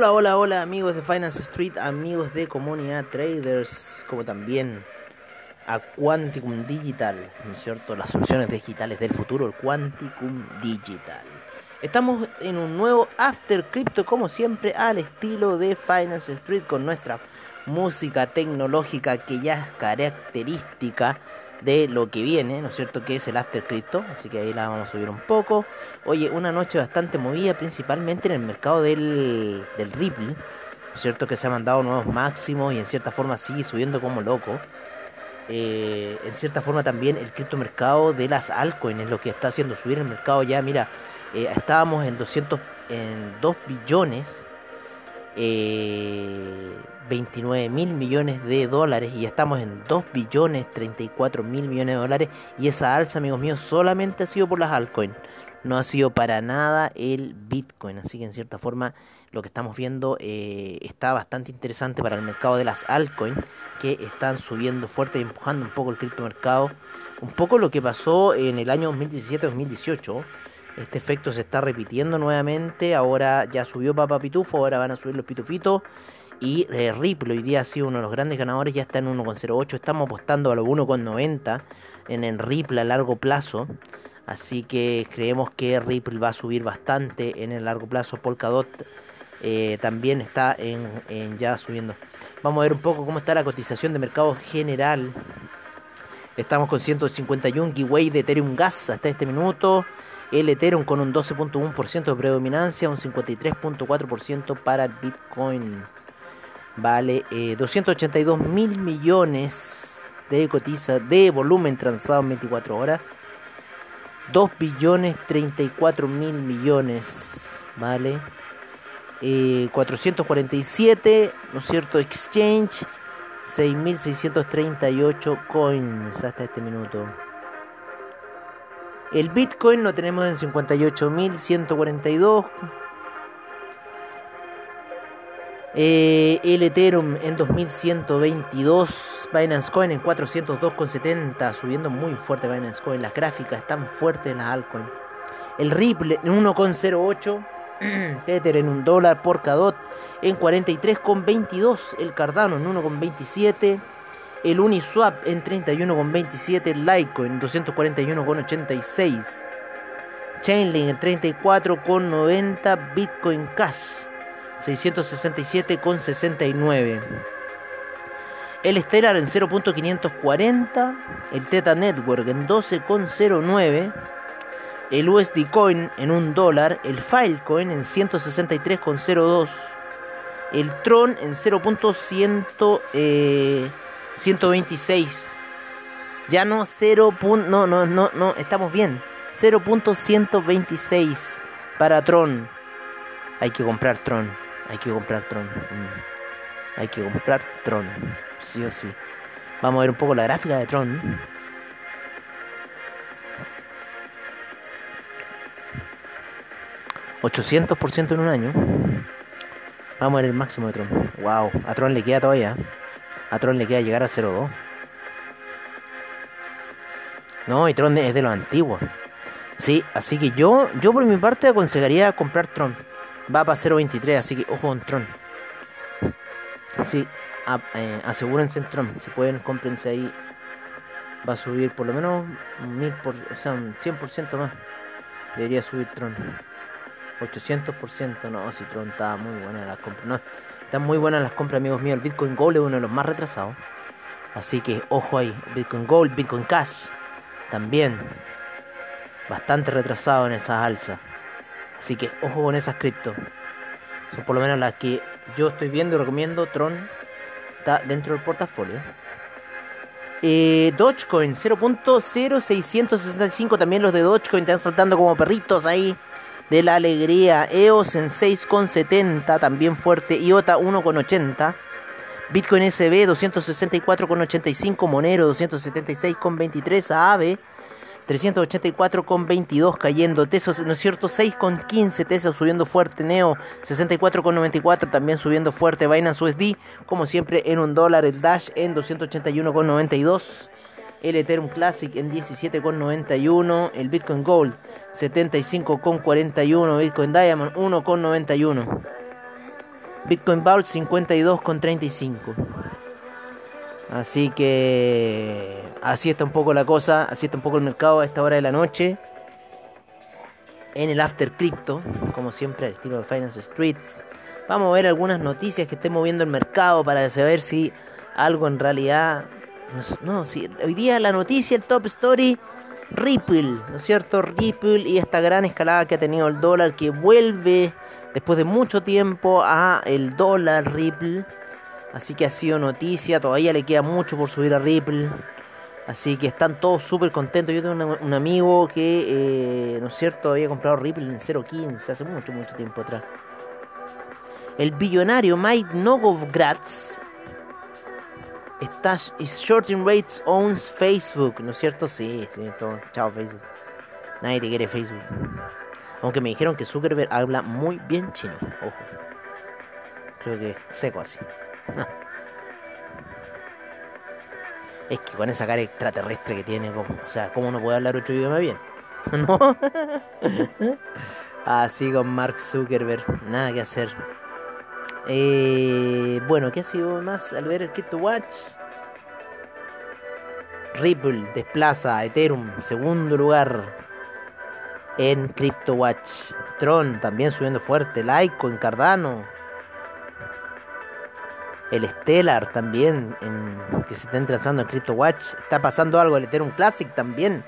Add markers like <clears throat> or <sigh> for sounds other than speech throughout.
Hola, hola, hola amigos de Finance Street, amigos de Comunidad Traders, como también a Quanticum Digital, ¿no es cierto? Las soluciones digitales del futuro, el Quanticum Digital. Estamos en un nuevo After Crypto, como siempre, al estilo de Finance Street, con nuestra música tecnológica que ya es característica de lo que viene, ¿no es cierto? Que es el After Crypto, así que ahí la vamos a subir un poco. Oye, una noche bastante movida, principalmente en el mercado del, del Ripple, ¿no es cierto? Que se ha mandado nuevos máximos y en cierta forma sigue subiendo como loco. Eh, en cierta forma también el criptomercado de las altcoins es lo que está haciendo subir el mercado ya, mira, eh, estábamos en 200, en 2 billones. Eh, 29 mil millones de dólares y ya estamos en 2 billones 34 mil millones de dólares. Y esa alza amigos míos solamente ha sido por las altcoins. No ha sido para nada el bitcoin. Así que en cierta forma lo que estamos viendo eh, está bastante interesante para el mercado de las altcoins que están subiendo fuerte y empujando un poco el criptomercado. Un poco lo que pasó en el año 2017-2018 este efecto se está repitiendo nuevamente. Ahora ya subió Papa Pitufo ahora van a subir los pitufitos y eh, Ripple hoy día ha sido uno de los grandes ganadores, ya está en 1,08. Estamos apostando a los 1,90 en el Ripple a largo plazo. Así que creemos que Ripple va a subir bastante en el largo plazo. Polkadot eh, también está en, en, ya subiendo. Vamos a ver un poco cómo está la cotización de mercado general. Estamos con 151 giveaway de Ethereum Gas hasta este minuto. El Ethereum con un 12.1% de predominancia, un 53.4% para Bitcoin vale eh, 282 mil millones de cotiza de volumen transado en 24 horas. 2 billones 34 mil millones vale. Eh, 447 no es cierto exchange 6638 coins hasta este minuto. El bitcoin lo tenemos en 58.142 eh, el Ethereum en 2122, Binance Coin en 402,70, subiendo muy fuerte Binance Coin. Las gráficas están fuertes en las altcoins. El Ripple en 1,08, <clears throat> Tether en 1 dólar por Cadot en 43,22, el Cardano en 1,27, el Uniswap en 31,27, Litecoin en 241,86, Chainlink en 34,90, Bitcoin Cash 667,69. El Stellar en 0.540. El Teta Network en 12,09. El USD Coin en 1 dólar. El Filecoin en 163,02. El Tron en 0.126. Eh, ya no 0. No, no, no, no, estamos bien. 0.126 para Tron. Hay que comprar Tron. Hay que comprar Tron. Hay que comprar Tron. Sí o sí. Vamos a ver un poco la gráfica de Tron. ¿800% en un año? Vamos a ver el máximo de Tron. Wow, a Tron le queda todavía. A Tron le queda llegar a 0.2. No, y Tron es de los antiguos. Sí, así que yo, yo por mi parte aconsejaría comprar Tron va para 0.23, así que ojo con Tron. Sí, eh, asegúrense en Tron, si pueden, cómprense ahí. Va a subir por lo menos un, mil por, o sea, un 100% más. Debería subir Tron. 800%, no, si Tron está muy buena las compras. Están muy buenas las compras, amigos míos. El Bitcoin Gold es uno de los más retrasados. Así que ojo ahí. Bitcoin Gold, Bitcoin Cash. También. Bastante retrasado en esas alzas. Así que ojo con esas cripto. Son por lo menos las que yo estoy viendo y recomiendo. Tron está dentro del portafolio. Eh, Dogecoin 0.0665. También los de Dogecoin están saltando como perritos ahí. De la alegría. EOS en 6.70. También fuerte. IOTA 1.80. Bitcoin SB 264.85. Monero 276.23. AVE 384,22 cayendo. Tesos, ¿no es cierto? 6,15 Tesos subiendo fuerte. Neo 64,94 también subiendo fuerte. Binance USD, como siempre, en un dólar. El Dash en 281,92. El Ethereum Classic en 17,91. El Bitcoin Gold 75,41. Bitcoin Diamond 1,91. Bitcoin Vault 52,35. Así que así está un poco la cosa, así está un poco el mercado a esta hora de la noche. En el After Crypto, como siempre al estilo de Finance Street. Vamos a ver algunas noticias que estén moviendo el mercado para saber si algo en realidad... No, si hoy día la noticia, el top story, Ripple, ¿no es cierto? Ripple y esta gran escalada que ha tenido el dólar que vuelve después de mucho tiempo a el dólar Ripple Así que ha sido noticia, todavía le queda mucho por subir a Ripple. Así que están todos súper contentos. Yo tengo un amigo que, eh, ¿no es cierto?, había comprado Ripple en 0.15 hace mucho, mucho tiempo atrás. El billonario Mike Novogratz está shorting rates owns Facebook, ¿no es cierto? Sí, sí, todo. Chao Facebook. Nadie te quiere Facebook. Aunque me dijeron que Zuckerberg habla muy bien chino. Ojo. Creo que seco así. Es que con esa cara extraterrestre que tiene, como, o sea, ¿cómo no puede hablar otro idioma bien? <laughs> ¿No? Así con Mark Zuckerberg, nada que hacer. Eh, bueno, ¿qué ha sido más al ver el Crypto Watch? Ripple desplaza Ethereum, segundo lugar en Crypto Watch. Tron también subiendo fuerte. Litecoin, Cardano el Stellar también, que se está entrando en CryptoWatch. Está pasando algo el Ethereum Classic también.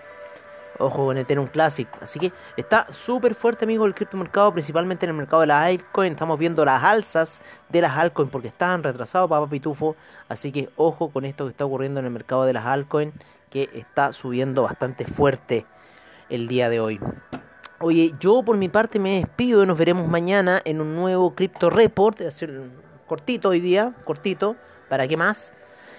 Ojo con Ethereum Classic. Así que está súper fuerte, amigo, el criptomercado, principalmente en el mercado de las altcoins. Estamos viendo las alzas de las altcoins porque están retrasados, papá pitufo. Así que ojo con esto que está ocurriendo en el mercado de las altcoins, que está subiendo bastante fuerte el día de hoy. Oye, yo por mi parte me despido. Nos veremos mañana en un nuevo Crypto Report cortito hoy día, cortito, ¿para qué más?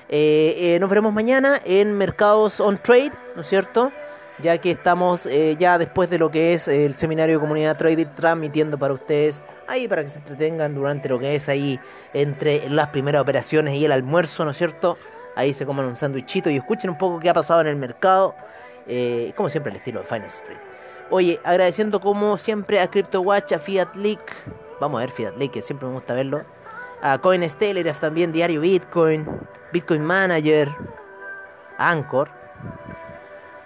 Eh, eh, nos veremos mañana en Mercados on Trade, ¿no es cierto? Ya que estamos eh, ya después de lo que es el seminario de comunidad Trader transmitiendo para ustedes ahí para que se entretengan durante lo que es ahí entre las primeras operaciones y el almuerzo, ¿no es cierto? Ahí se comen un sándwichito y escuchen un poco qué ha pasado en el mercado, como siempre el estilo de Finance Street. Oye, agradeciendo como siempre a CryptoWatch, a Fiat Leak, vamos a ver Fiat Leak, que siempre me gusta verlo a CoinStelegraph también, Diario Bitcoin, Bitcoin Manager, Anchor,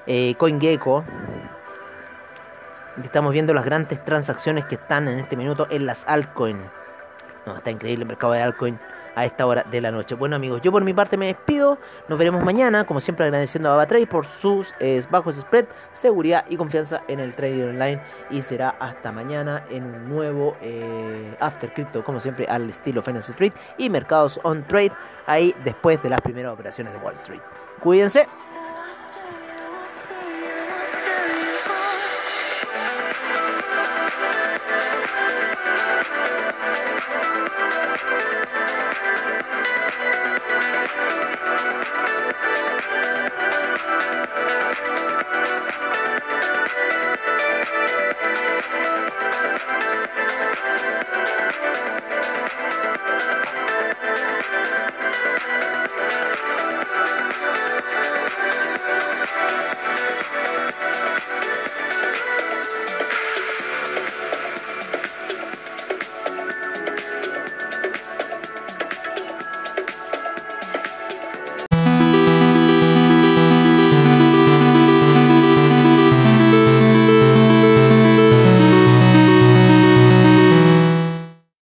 eh, CoinGecko. Estamos viendo las grandes transacciones que están en este minuto en las altcoins. No, está increíble el mercado de altcoin a esta hora de la noche. Bueno amigos, yo por mi parte me despido. Nos veremos mañana, como siempre agradeciendo a BabaTrade por sus bajos spread, seguridad y confianza en el trading online. Y será hasta mañana en un nuevo eh, After Crypto, como siempre al estilo Finance Street y mercados on trade, ahí después de las primeras operaciones de Wall Street. Cuídense.